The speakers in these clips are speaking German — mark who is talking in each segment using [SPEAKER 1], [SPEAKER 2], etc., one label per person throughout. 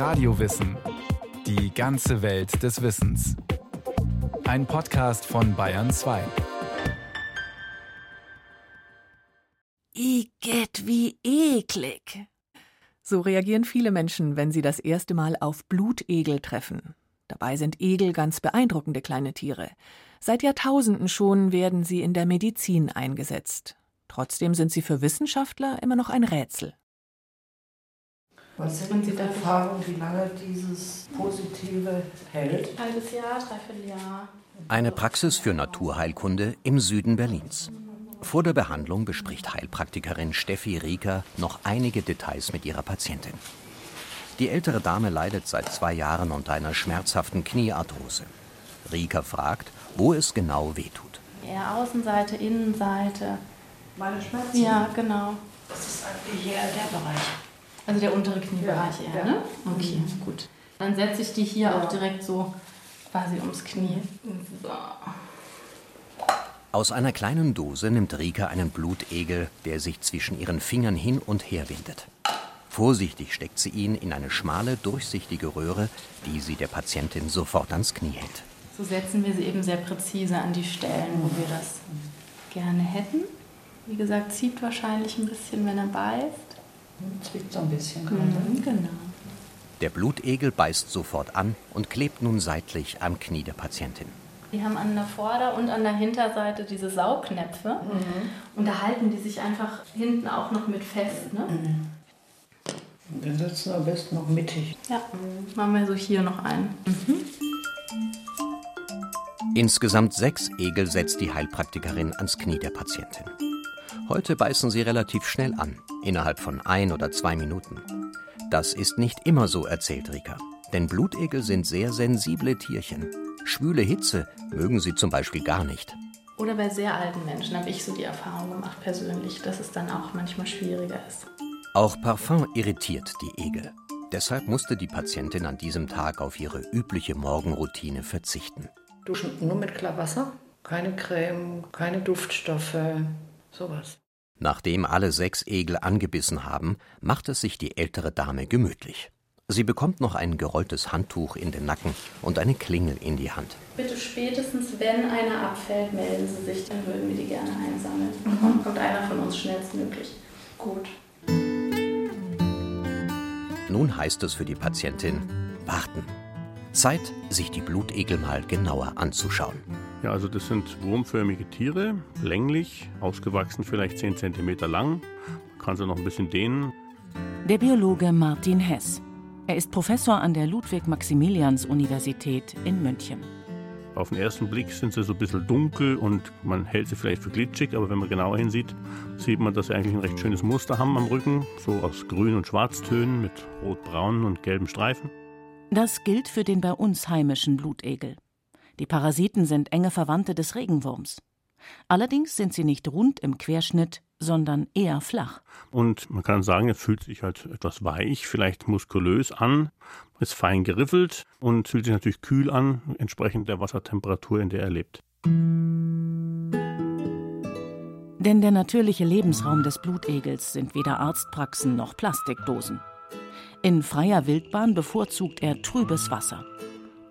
[SPEAKER 1] Radiowissen. Die ganze Welt des Wissens. Ein Podcast von Bayern 2.
[SPEAKER 2] Igitt, wie eklig. So reagieren viele Menschen, wenn sie das erste Mal auf Blutegel treffen. Dabei sind Egel ganz beeindruckende kleine Tiere. Seit Jahrtausenden schon werden sie in der Medizin eingesetzt. Trotzdem sind sie für Wissenschaftler immer noch ein Rätsel.
[SPEAKER 3] Was sind die Erfahrungen, wie lange dieses Positive hält?
[SPEAKER 4] Halbes Jahr, dreiviertel Jahr.
[SPEAKER 5] Eine Praxis für Naturheilkunde im Süden Berlins. Vor der Behandlung bespricht Heilpraktikerin Steffi Rieker noch einige Details mit ihrer Patientin. Die ältere Dame leidet seit zwei Jahren unter einer schmerzhaften Kniearthrose. Rieker fragt, wo es genau wehtut.
[SPEAKER 4] Eher Außenseite, Innenseite.
[SPEAKER 3] Meine Schmerzen?
[SPEAKER 4] Ja, genau.
[SPEAKER 3] Das ist eigentlich eher der Bereich.
[SPEAKER 4] Also der untere Kniebereich
[SPEAKER 3] Ja,
[SPEAKER 4] eher,
[SPEAKER 3] ja.
[SPEAKER 4] ne? Okay,
[SPEAKER 3] Mhm.
[SPEAKER 4] gut. Dann setze ich die hier
[SPEAKER 3] Ja.
[SPEAKER 4] auch direkt so quasi ums Knie. So.
[SPEAKER 5] Aus einer kleinen Dose nimmt Rika einen Blutegel, der sich zwischen ihren Fingern hin und her windet. Vorsichtig steckt sie ihn in eine schmale, durchsichtige Röhre, die sie der Patientin sofort ans Knie hält.
[SPEAKER 4] so setzen wir sie eben sehr präzise an die Stellen, wo wir das gerne hätten. Wie gesagt, zieht wahrscheinlich ein bisschen, wenn er beißt.
[SPEAKER 3] Zwickt so ein bisschen gerade.
[SPEAKER 4] Mhm, genau.
[SPEAKER 5] Der Blutegel beißt sofort an und klebt nun seitlich am Knie der Patientin.
[SPEAKER 4] Die haben an der Vorder- und an der Hinterseite diese Saugnäpfe. Und da halten die sich einfach hinten auch noch mit fest. Ne?
[SPEAKER 3] Wir sitzen am besten noch mittig.
[SPEAKER 4] Ja, machen wir so hier noch einen.
[SPEAKER 5] Insgesamt sechs Egel setzt die Heilpraktikerin ans Knie der Patientin. Heute beißen sie relativ schnell an, innerhalb von ein oder zwei Minuten. Das ist nicht immer so, erzählt Rika. Denn Blutegel sind sehr sensible Tierchen. Schwüle Hitze mögen sie zum Beispiel gar nicht.
[SPEAKER 4] Oder bei sehr alten Menschen habe ich so die Erfahrung gemacht persönlich, dass es dann auch manchmal schwieriger ist.
[SPEAKER 5] Auch Parfum irritiert die Egel. Deshalb musste die Patientin an diesem Tag auf ihre übliche Morgenroutine verzichten.
[SPEAKER 3] Duschen nur mit Klarwasser. Keine Creme, keine Duftstoffe, sowas.
[SPEAKER 5] Nachdem alle sechs Egel angebissen haben, macht es sich die ältere Dame gemütlich. Sie bekommt noch ein gerolltes Handtuch in den Nacken und eine Klingel in die Hand.
[SPEAKER 4] Bitte spätestens, wenn einer abfällt, melden Sie sich, dann würden wir die gerne einsammeln. Dann kommt einer von uns schnellstmöglich. Gut.
[SPEAKER 5] Nun heißt es für die Patientin warten. Zeit, sich die Blutegel mal genauer anzuschauen.
[SPEAKER 6] Ja, also das sind wurmförmige Tiere, länglich, ausgewachsen vielleicht 10 cm lang. Man kann sie noch ein bisschen dehnen.
[SPEAKER 7] Der Biologe Martin Hess. Er ist Professor an der Ludwig-Maximilians-Universität in München.
[SPEAKER 6] Auf den ersten Blick sind sie so ein bisschen dunkel und man hält sie vielleicht für glitschig, aber wenn man genauer hinsieht, sieht man, dass sie eigentlich ein recht schönes Muster haben am Rücken, so aus Grün- und Schwarztönen mit rot-braunen und gelben Streifen.
[SPEAKER 7] Das gilt für den bei uns heimischen Blutegel. Die Parasiten sind enge Verwandte des Regenwurms. Allerdings sind sie nicht rund im Querschnitt, sondern eher flach.
[SPEAKER 6] Und man kann sagen, er fühlt sich halt etwas weich, vielleicht muskulös an, ist fein geriffelt und fühlt sich natürlich kühl an, entsprechend der Wassertemperatur, in der er lebt.
[SPEAKER 7] Denn der natürliche Lebensraum des Blutegels sind weder Arztpraxen noch Plastikdosen. In freier Wildbahn bevorzugt er trübes Wasser.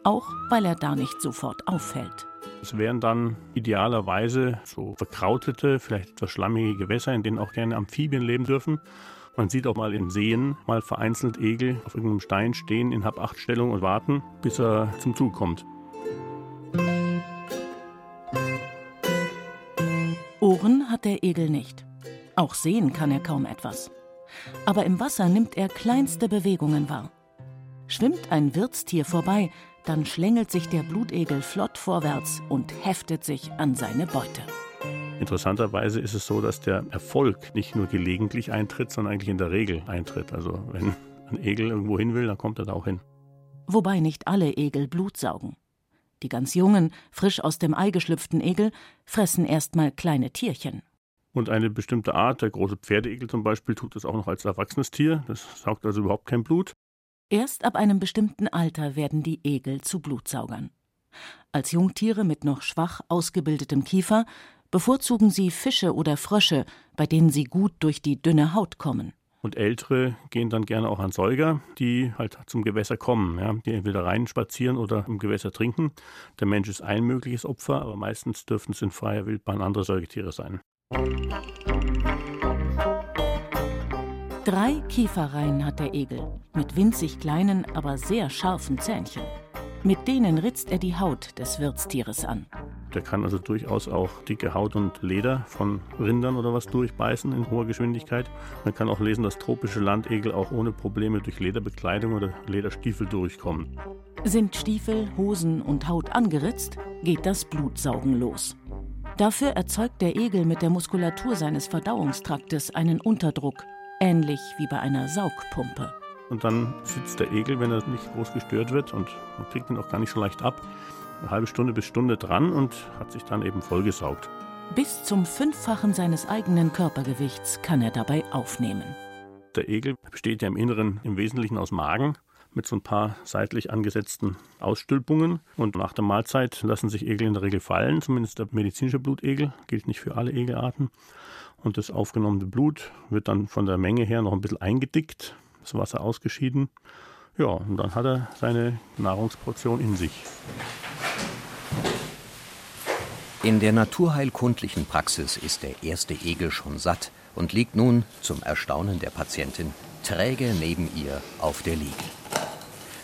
[SPEAKER 7] Auch weil er da nicht sofort auffällt.
[SPEAKER 6] Es wären dann idealerweise so verkrautete, vielleicht etwas schlammige Gewässer, in denen auch gerne Amphibien leben dürfen. Man sieht auch mal in Seen mal vereinzelt Egel auf irgendeinem Stein stehen in Hab-Acht-Stellung und warten, bis er zum Zug kommt.
[SPEAKER 7] Ohren hat der Egel nicht. Auch sehen kann er kaum etwas. Aber im Wasser nimmt er kleinste Bewegungen wahr. Schwimmt ein Wirtstier vorbei, dann schlängelt sich der Blutegel flott vorwärts und heftet sich an seine Beute.
[SPEAKER 6] Interessanterweise ist es so, dass der Erfolg nicht nur gelegentlich eintritt, sondern eigentlich in der Regel eintritt. Also wenn ein Egel irgendwo hin will, dann kommt er da auch hin.
[SPEAKER 7] Wobei nicht alle Egel Blut saugen. Die ganz jungen, frisch aus dem Ei geschlüpften Egel fressen erstmal kleine Tierchen.
[SPEAKER 6] Und eine bestimmte Art, der große Pferdeegel zum Beispiel, tut das auch noch als erwachsenes Tier. Das saugt also überhaupt kein Blut.
[SPEAKER 7] Erst ab einem bestimmten Alter werden die Egel zu Blutsaugern. Als Jungtiere mit noch schwach ausgebildetem Kiefer bevorzugen sie Fische oder Frösche, bei denen sie gut durch die dünne Haut kommen.
[SPEAKER 6] Und Ältere gehen dann gerne auch an Säuger, die halt zum Gewässer kommen, ja, die entweder rein spazieren oder im Gewässer trinken. Der Mensch ist ein mögliches Opfer, aber meistens dürften es in freier Wildbahn andere Säugetiere sein.
[SPEAKER 7] Drei Kieferreihen hat der Egel, mit winzig kleinen, aber sehr scharfen Zähnchen. Mit denen ritzt er die Haut des Wirtstieres an.
[SPEAKER 6] Der kann also durchaus auch dicke Haut und Leder von Rindern oder was durchbeißen in hoher Geschwindigkeit. Man kann auch lesen, dass tropische Landegel auch ohne Probleme durch Lederbekleidung oder Lederstiefel durchkommen.
[SPEAKER 7] Sind Stiefel, Hosen und Haut angeritzt, geht das Blutsaugen los. Dafür erzeugt der Egel mit der Muskulatur seines Verdauungstraktes einen Unterdruck, ähnlich wie bei einer Saugpumpe.
[SPEAKER 6] Und dann sitzt der Egel, wenn er nicht groß gestört wird, und man kriegt ihn auch gar nicht so leicht ab, eine halbe Stunde bis Stunde dran und hat sich dann eben vollgesaugt.
[SPEAKER 7] Bis zum Fünffachen seines eigenen Körpergewichts kann er dabei aufnehmen.
[SPEAKER 6] Der Egel besteht ja im Inneren im Wesentlichen aus Magen mit so ein paar seitlich angesetzten Ausstülpungen. Und nach der Mahlzeit lassen sich Egel in der Regel fallen, zumindest der medizinische Blutegel, gilt nicht für alle Egelarten. Und das aufgenommene Blut wird dann von der Menge her noch ein bisschen eingedickt, das Wasser ausgeschieden. Ja, und dann hat er seine Nahrungsportion in sich.
[SPEAKER 5] In der naturheilkundlichen Praxis ist der erste Egel schon satt und liegt nun, zum Erstaunen der Patientin, träge neben ihr auf der Liege.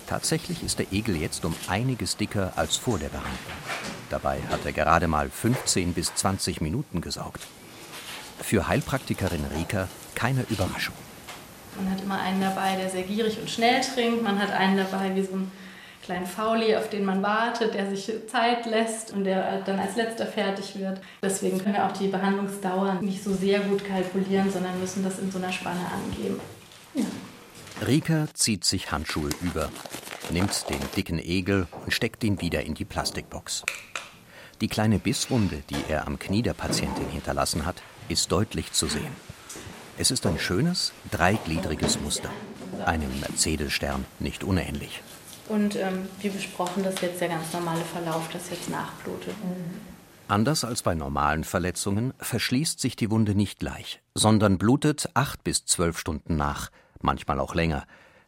[SPEAKER 5] Tatsächlich ist der Egel jetzt um einiges dicker als vor der Behandlung. Dabei hat er gerade mal 15 bis 20 Minuten gesaugt. Für Heilpraktikerin Rika keine Überraschung.
[SPEAKER 4] Man hat immer einen dabei, der sehr gierig und schnell trinkt. Man hat einen dabei wie so ein kleinen Fauli, auf den man wartet, der sich Zeit lässt und der dann als letzter fertig wird. Deswegen können wir auch die Behandlungsdauer nicht so sehr gut kalkulieren, sondern müssen das in so einer Spanne angeben.
[SPEAKER 5] Rika zieht sich Handschuhe über, nimmt den dicken Egel und steckt ihn wieder in die Plastikbox. Die kleine Bisswunde, die er am Knie der Patientin hinterlassen hat, ist deutlich zu sehen. Es ist ein schönes, dreigliedriges Muster. Einem Mercedes-Stern nicht unähnlich.
[SPEAKER 4] Und ähm, wie besprochen, das ist jetzt der ganz normale Verlauf, das jetzt nachblutet.
[SPEAKER 5] Anders als bei normalen Verletzungen verschließt sich die Wunde nicht gleich, sondern blutet acht bis zwölf Stunden nach, manchmal auch länger.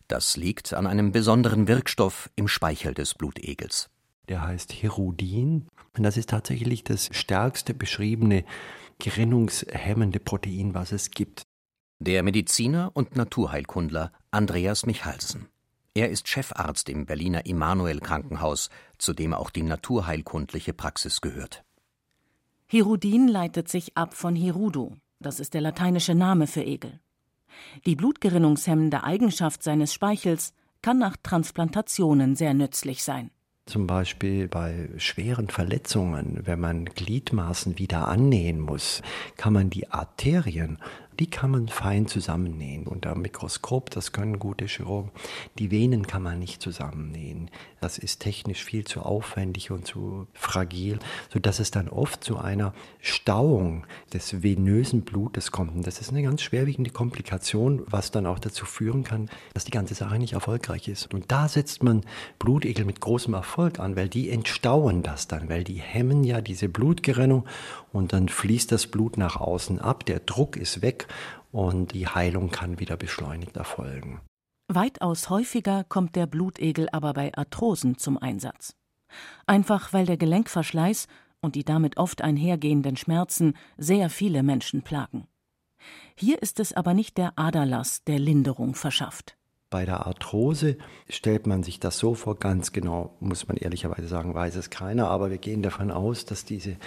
[SPEAKER 5] Das liegt an einem besonderen Wirkstoff im Speichel des Blutegels.
[SPEAKER 8] Der heißt Hirudin und das ist tatsächlich das stärkste beschriebene gerinnungshemmende Protein, was es gibt.
[SPEAKER 5] Der Mediziner und Naturheilkundler Andreas Michalsen. Er ist Chefarzt im Berliner Immanuel Krankenhaus, zu dem auch die naturheilkundliche Praxis gehört.
[SPEAKER 7] Hirudin leitet sich ab von Hirudo, das ist der lateinische Name für Egel. Die blutgerinnungshemmende Eigenschaft seines Speichels kann nach Transplantationen sehr nützlich sein.
[SPEAKER 8] Zum Beispiel bei schweren Verletzungen, wenn man Gliedmaßen wieder annähen muss, kann man die Arterien die kann man fein zusammennähen unter Mikroskop. Das können gute Chirurgen. Die Venen kann man nicht zusammennähen. Das ist technisch viel zu aufwendig und zu fragil, sodass es dann oft zu einer Stauung des venösen Blutes kommt. Und das ist eine ganz schwerwiegende Komplikation, was dann auch dazu führen kann, dass die ganze Sache nicht erfolgreich ist. Und da setzt man Blutegel mit großem Erfolg an, weil die entstauen das dann, weil die hemmen ja diese Blutgerinnung und dann fließt das Blut nach außen ab, der Druck ist weg und die Heilung kann wieder beschleunigt erfolgen.
[SPEAKER 7] Weitaus häufiger kommt der Blutegel aber bei Arthrosen zum Einsatz. Einfach weil der Gelenkverschleiß und die damit oft einhergehenden Schmerzen sehr viele Menschen plagen. Hier ist es aber nicht der Aderlass, der Linderung verschafft.
[SPEAKER 8] Bei der Arthrose stellt man sich das so vor, ganz genau, muss man ehrlicherweise sagen, weiß es keiner, aber wir gehen davon aus, dass diese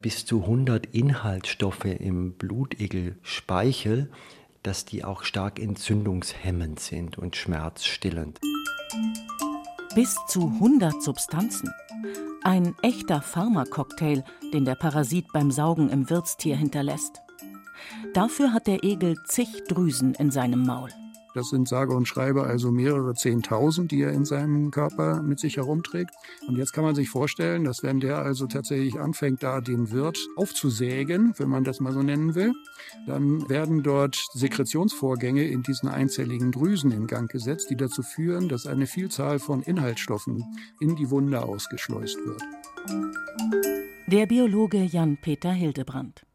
[SPEAKER 8] bis zu 100 Inhaltsstoffe im Blutegelspeichel, dass die auch stark entzündungshemmend sind und schmerzstillend.
[SPEAKER 7] Bis zu 100 Substanzen. Ein echter Pharmacocktail, den der Parasit beim Saugen im Wirtstier hinterlässt. Dafür hat der Egel zig Drüsen in seinem Maul.
[SPEAKER 9] Das sind sage und schreibe also mehrere Zehntausend, die er in seinem Körper mit sich herumträgt. Und jetzt kann man sich vorstellen, dass wenn der also tatsächlich anfängt, da den Wirt aufzusägen, wenn man das mal so nennen will, dann werden dort Sekretionsvorgänge in diesen einzelligen Drüsen in Gang gesetzt, die dazu führen, dass eine Vielzahl von Inhaltsstoffen in die Wunde ausgeschleust wird.
[SPEAKER 7] Der Biologe Jan-Peter Hildebrand.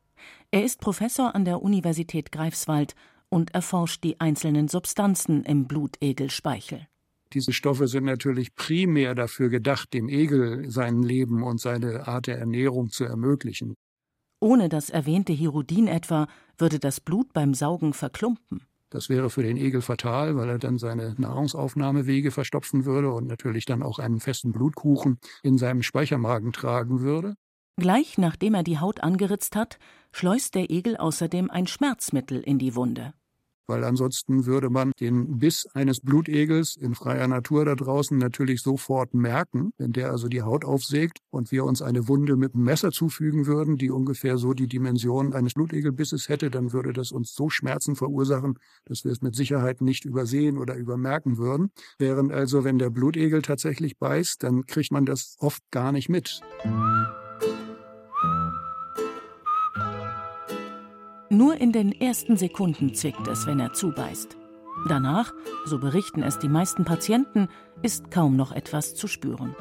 [SPEAKER 7] Er ist Professor an der Universität Greifswald und erforscht die einzelnen Substanzen im Blutegelspeichel.
[SPEAKER 9] Diese Stoffe sind natürlich primär dafür gedacht, dem Egel sein Leben und seine Art der Ernährung zu ermöglichen.
[SPEAKER 7] Ohne das erwähnte Hirudin etwa würde das Blut beim Saugen verklumpen.
[SPEAKER 9] Das wäre für den Egel fatal, weil er dann seine Nahrungsaufnahmewege verstopfen würde und natürlich dann auch einen festen Blutkuchen in seinem Speichermagen tragen würde.
[SPEAKER 7] Gleich nachdem er die Haut angeritzt hat, schleust der Egel außerdem ein Schmerzmittel in die Wunde
[SPEAKER 9] weil ansonsten würde man den Biss eines Blutegels in freier Natur da draußen natürlich sofort merken, wenn der also die Haut aufsägt und wir uns eine Wunde mit einem Messer zufügen würden, die ungefähr so die Dimension eines Blutegelbisses hätte, dann würde das uns so Schmerzen verursachen, dass wir es mit Sicherheit nicht übersehen oder übermerken würden. Während also, wenn der Blutegel tatsächlich beißt, dann kriegt man das oft gar nicht mit.
[SPEAKER 7] Nur in den ersten Sekunden zwickt es, wenn er zubeißt. Danach, so berichten es die meisten Patienten, ist kaum noch etwas zu spüren.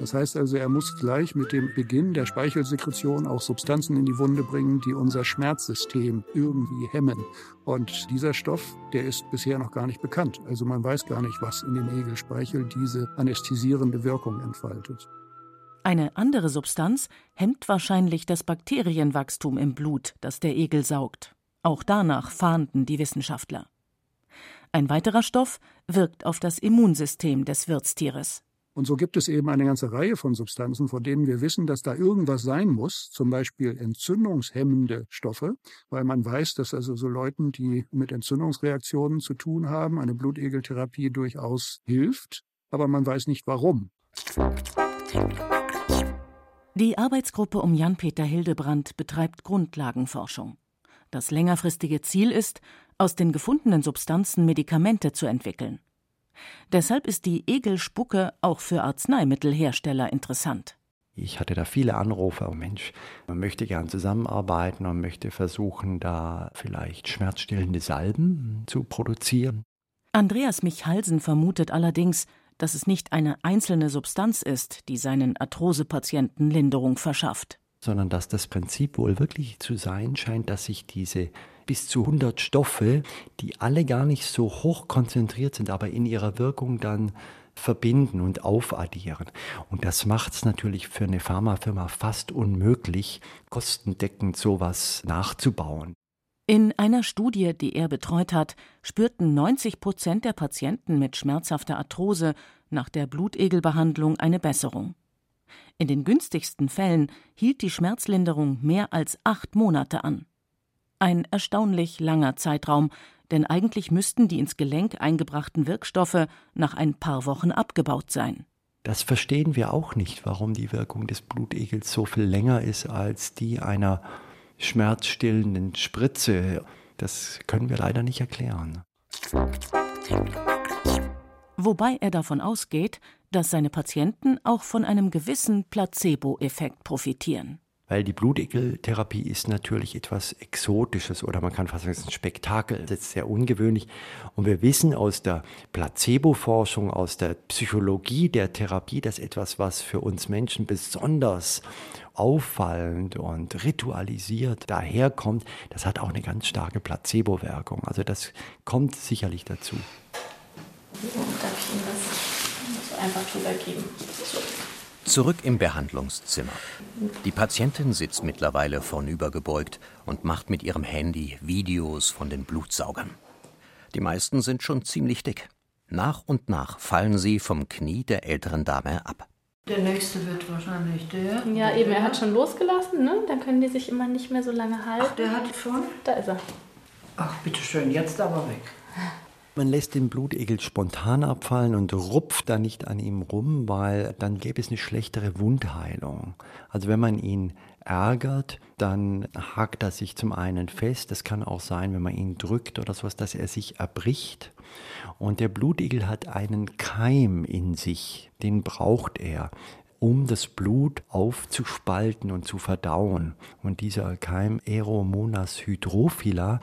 [SPEAKER 9] Das heißt also, er muss gleich mit dem Beginn der Speichelsekretion auch Substanzen in die Wunde bringen, die unser Schmerzsystem irgendwie hemmen. Und dieser Stoff, der ist bisher noch gar nicht bekannt. Also man weiß gar nicht, was in dem Egelspeichel diese anästhesierende Wirkung entfaltet.
[SPEAKER 7] Eine andere Substanz hemmt wahrscheinlich das Bakterienwachstum im Blut, das der Egel saugt. Auch danach fahnden die Wissenschaftler. Ein weiterer Stoff wirkt auf das Immunsystem des Wirtstieres.
[SPEAKER 9] Und so gibt es eben eine ganze Reihe von Substanzen, von denen wir wissen, dass da irgendwas sein muss, zum Beispiel entzündungshemmende Stoffe, weil man weiß, dass also so Leuten, die mit Entzündungsreaktionen zu tun haben, eine Blutegeltherapie durchaus hilft, aber man weiß nicht warum.
[SPEAKER 7] Die Arbeitsgruppe um Jan-Peter Hildebrand betreibt Grundlagenforschung. Das längerfristige Ziel ist, aus den gefundenen Substanzen Medikamente zu entwickeln. Deshalb ist die Egelspucke auch für Arzneimittelhersteller interessant.
[SPEAKER 8] Ich hatte da viele Anrufe, oh Mensch, man möchte gern zusammenarbeiten und möchte versuchen, da vielleicht schmerzstillende Salben zu produzieren.
[SPEAKER 7] Andreas Michalsen vermutet allerdings, dass es nicht eine einzelne Substanz ist, die seinen Arthrosepatienten Linderung verschafft.
[SPEAKER 8] Sondern dass das Prinzip wohl wirklich zu sein scheint, dass sich diese bis zu 100 Stoffe, die alle gar nicht so hoch konzentriert sind, aber in ihrer Wirkung dann verbinden und aufaddieren. Und das macht es natürlich für eine Pharmafirma fast unmöglich, kostendeckend sowas nachzubauen.
[SPEAKER 7] In einer Studie, die er betreut hat, spürten 90 Prozent der Patienten mit schmerzhafter Arthrose nach der Blutegelbehandlung eine Besserung. In den günstigsten Fällen hielt die Schmerzlinderung mehr als acht Monate an. Ein erstaunlich langer Zeitraum, denn eigentlich müssten die ins Gelenk eingebrachten Wirkstoffe nach ein paar Wochen abgebaut sein.
[SPEAKER 8] Das verstehen wir auch nicht, warum die Wirkung des Blutegels so viel länger ist als die einer schmerzstillenden Spritze. Das können wir leider nicht erklären.
[SPEAKER 7] Wobei er davon ausgeht, dass seine Patienten auch von einem gewissen Placebo-Effekt profitieren
[SPEAKER 8] weil die Blutegeltherapie ist natürlich etwas Exotisches oder man kann fast sagen, es ist ein Spektakel, das ist sehr ungewöhnlich. Und wir wissen aus der Placebo-Forschung, aus der Psychologie der Therapie, dass etwas, was für uns Menschen besonders auffallend und ritualisiert daherkommt, das hat auch eine ganz starke Placebo-Wirkung. Also das kommt sicherlich dazu.
[SPEAKER 4] Darf ich Ihnen das einfach drüber geben? So.
[SPEAKER 5] Zurück im Behandlungszimmer. Die Patientin sitzt mittlerweile vornübergebeugt und macht mit ihrem Handy Videos von den Blutsaugern. Die meisten sind schon ziemlich dick. Nach und nach fallen sie vom Knie der älteren Dame ab.
[SPEAKER 3] Der nächste wird wahrscheinlich der.
[SPEAKER 4] Ja, eben, er hat schon losgelassen, ne? Dann können die sich immer nicht mehr so lange halten.
[SPEAKER 3] Ach, der hat schon?
[SPEAKER 4] Da ist er.
[SPEAKER 3] Ach, bitteschön, jetzt aber weg.
[SPEAKER 8] Man lässt den Blutegel spontan abfallen und rupft da nicht an ihm rum, weil dann gäbe es eine schlechtere Wundheilung. Also wenn man ihn ärgert, dann hakt er sich zum einen fest. Das kann auch sein, wenn man ihn drückt oder sowas, dass er sich erbricht. Und der Blutegel hat einen Keim in sich, den braucht er um das Blut aufzuspalten und zu verdauen. Und dieser Keim Aeromonas hydrophila,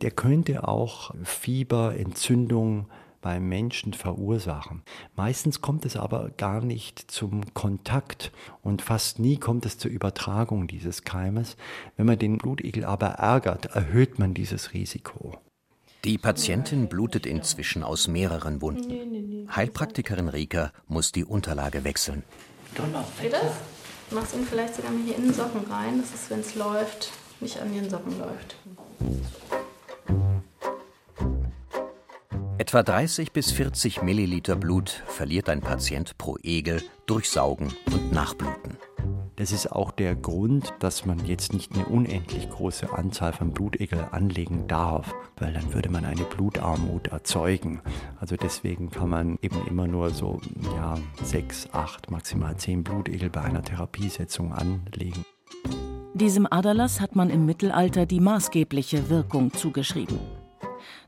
[SPEAKER 8] der könnte auch Fieber, Entzündung beim Menschen verursachen. Meistens kommt es aber gar nicht zum Kontakt und fast nie kommt es zur Übertragung dieses Keimes. Wenn man den Blutegel aber ärgert, erhöht man dieses Risiko.
[SPEAKER 5] Die Patientin blutet inzwischen aus mehreren Wunden. Heilpraktikerin Rika muss die Unterlage wechseln.
[SPEAKER 4] Seht das? Du machst ihn vielleicht sogar mal hier in den Socken rein, dass es, wenn es läuft, nicht an den Socken läuft.
[SPEAKER 5] Etwa 30 bis 40 Milliliter Blut verliert ein Patient pro Egel durch Saugen und Nachbluten.
[SPEAKER 8] Das ist auch der Grund, dass man jetzt nicht eine unendlich große Anzahl von Blutegel anlegen darf, weil dann würde man eine Blutarmut erzeugen. Also deswegen kann man eben immer nur so ja, sechs, acht, maximal zehn Blutegel bei einer Therapiesetzung anlegen.
[SPEAKER 7] Diesem Aderlass hat man im Mittelalter die maßgebliche Wirkung zugeschrieben.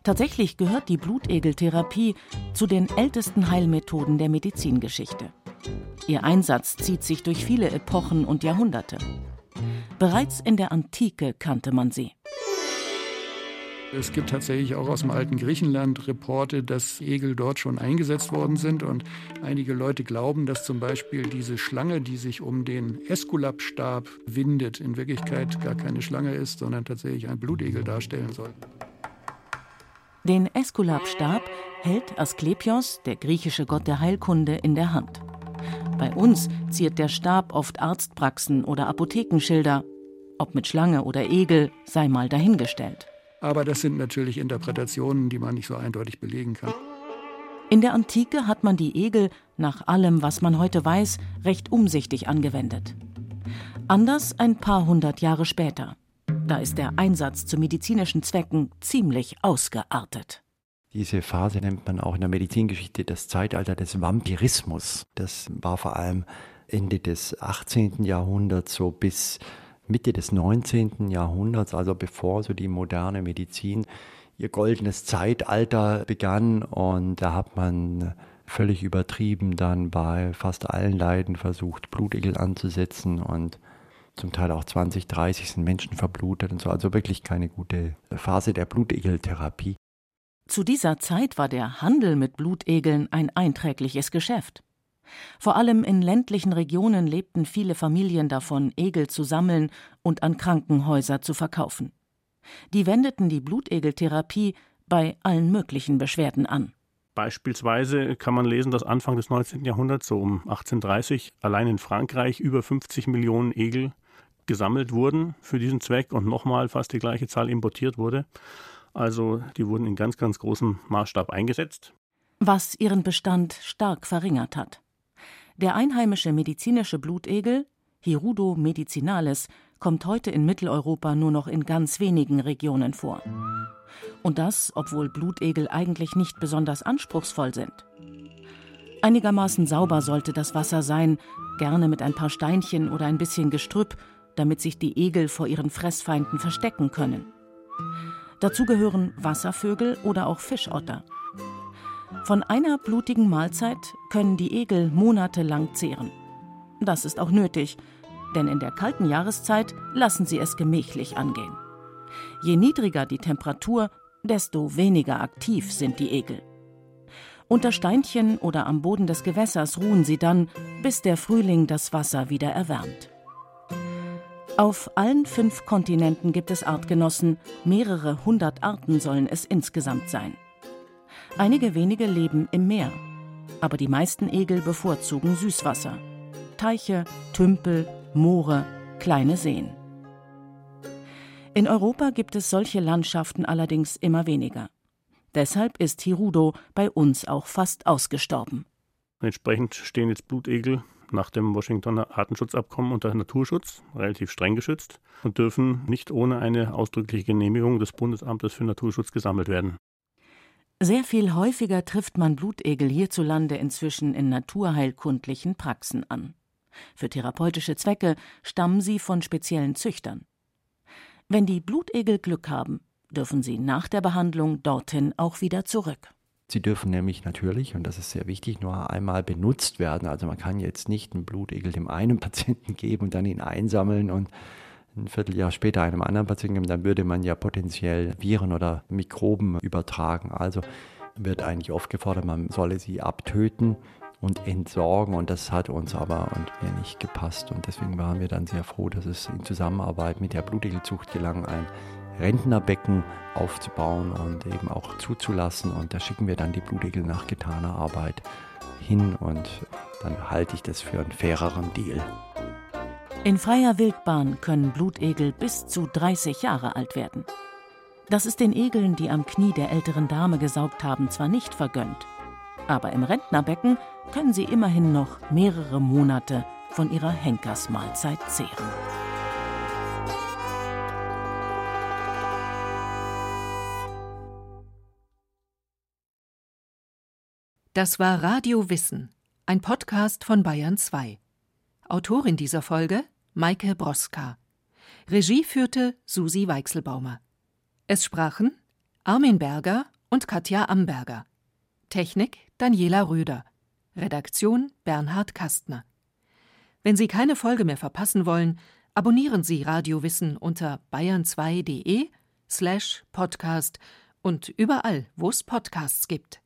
[SPEAKER 7] Tatsächlich gehört die Blutegeltherapie zu den ältesten Heilmethoden der Medizingeschichte. Ihr Einsatz zieht sich durch viele Epochen und Jahrhunderte. Bereits in der Antike kannte man sie.
[SPEAKER 9] Es gibt tatsächlich auch aus dem alten Griechenland Reporte, dass Egel dort schon eingesetzt worden sind. Und einige Leute glauben, dass zum Beispiel diese Schlange, die sich um den Eskulapstab windet, in Wirklichkeit gar keine Schlange ist, sondern tatsächlich ein Blutegel darstellen soll.
[SPEAKER 7] Den Eskulapstab hält Asklepios, der griechische Gott der Heilkunde, in der Hand. Bei uns ziert der Stab oft Arztpraxen oder Apothekenschilder. Ob mit Schlange oder Egel, sei mal dahingestellt.
[SPEAKER 9] Aber das sind natürlich Interpretationen, die man nicht so eindeutig belegen kann.
[SPEAKER 7] In der Antike hat man die Egel, nach allem, was man heute weiß, recht umsichtig angewendet. Anders ein paar hundert Jahre später. Da ist der Einsatz zu medizinischen Zwecken ziemlich ausgeartet.
[SPEAKER 8] Diese Phase nennt man auch in der Medizingeschichte das Zeitalter des Vampirismus. Das war vor allem Ende des 18. Jahrhunderts so bis Mitte des 19. Jahrhunderts, also bevor so die moderne Medizin ihr goldenes Zeitalter begann. Und da hat man völlig übertrieben dann bei fast allen Leiden versucht, Blutegel anzusetzen und zum Teil auch 20, 30 sind Menschen verblutet und so. Also wirklich keine gute Phase der Blutegeltherapie.
[SPEAKER 7] Zu dieser Zeit war der Handel mit Blutegeln ein einträgliches Geschäft. Vor allem in ländlichen Regionen lebten viele Familien davon, Egel zu sammeln und an Krankenhäuser zu verkaufen. Die wendeten die Blutegeltherapie bei allen möglichen Beschwerden an.
[SPEAKER 6] Beispielsweise kann man lesen, dass Anfang des 19. Jahrhunderts, so um 1830, allein in Frankreich über 50 Millionen Egel gesammelt wurden für diesen Zweck und nochmal fast die gleiche Zahl importiert wurde. Also die wurden in ganz, ganz großem Maßstab eingesetzt.
[SPEAKER 7] Was ihren Bestand stark verringert hat. Der einheimische medizinische Blutegel, Hirudo medicinalis, kommt heute in Mitteleuropa nur noch in ganz wenigen Regionen vor. Und das, obwohl Blutegel eigentlich nicht besonders anspruchsvoll sind. Einigermaßen sauber sollte das Wasser sein, gerne mit ein paar Steinchen oder ein bisschen Gestrüpp, damit sich die Egel vor ihren Fressfeinden verstecken können. Dazu gehören Wasservögel oder auch Fischotter. Von einer blutigen Mahlzeit können die Egel monatelang zehren. Das ist auch nötig, denn in der kalten Jahreszeit lassen sie es gemächlich angehen. Je niedriger die Temperatur, desto weniger aktiv sind die Egel. Unter Steinchen oder am Boden des Gewässers ruhen sie dann, bis der Frühling das Wasser wieder erwärmt. Auf allen fünf Kontinenten gibt es Artgenossen, mehrere hundert Arten sollen es insgesamt sein. Einige wenige leben im Meer, aber die meisten Egel bevorzugen Süßwasser. Teiche, Tümpel, Moore, kleine Seen. In Europa gibt es solche Landschaften allerdings immer weniger. Deshalb ist Hirudo bei uns auch fast ausgestorben.
[SPEAKER 6] Entsprechend stehen jetzt Blutegel nach dem Washingtoner Artenschutzabkommen unter Naturschutz, relativ streng geschützt, und dürfen nicht ohne eine ausdrückliche Genehmigung des Bundesamtes für Naturschutz gesammelt werden.
[SPEAKER 7] Sehr viel häufiger trifft man Blutegel hierzulande inzwischen in naturheilkundlichen Praxen an. Für therapeutische Zwecke stammen sie von speziellen Züchtern. Wenn die Blutegel Glück haben, dürfen sie nach der Behandlung dorthin auch wieder zurück.
[SPEAKER 8] Sie dürfen nämlich natürlich, und das ist sehr wichtig, nur einmal benutzt werden. Also man kann jetzt nicht einen Blutegel dem einen Patienten geben und dann ihn einsammeln und ein Vierteljahr später einem anderen Patienten geben. Dann würde man ja potenziell Viren oder Mikroben übertragen. Also wird eigentlich oft gefordert, man solle sie abtöten und entsorgen. Und das hat uns aber und mir nicht gepasst. Und deswegen waren wir dann sehr froh, dass es in Zusammenarbeit mit der Blutegelzucht gelang, ein Rentnerbecken aufzubauen und eben auch zuzulassen. Und da schicken wir dann die Blutegel nach getaner Arbeit hin und dann halte ich das für einen faireren Deal.
[SPEAKER 7] In freier Wildbahn können Blutegel bis zu 30 Jahre alt werden. Das ist den Egeln, die am Knie der älteren Dame gesaugt haben, zwar nicht vergönnt, aber im Rentnerbecken können sie immerhin noch mehrere Monate von ihrer Henkersmahlzeit zehren.
[SPEAKER 2] Das war Radio Wissen, ein Podcast von Bayern 2. Autorin dieser Folge Maike Broska. Regie führte Susi Weichselbaumer. Es sprachen Armin Berger und Katja Amberger. Technik Daniela Röder. Redaktion Bernhard Kastner. Wenn Sie keine Folge mehr verpassen wollen, abonnieren Sie Radio Wissen unter bayern2.de slash podcast und überall, wo es Podcasts gibt.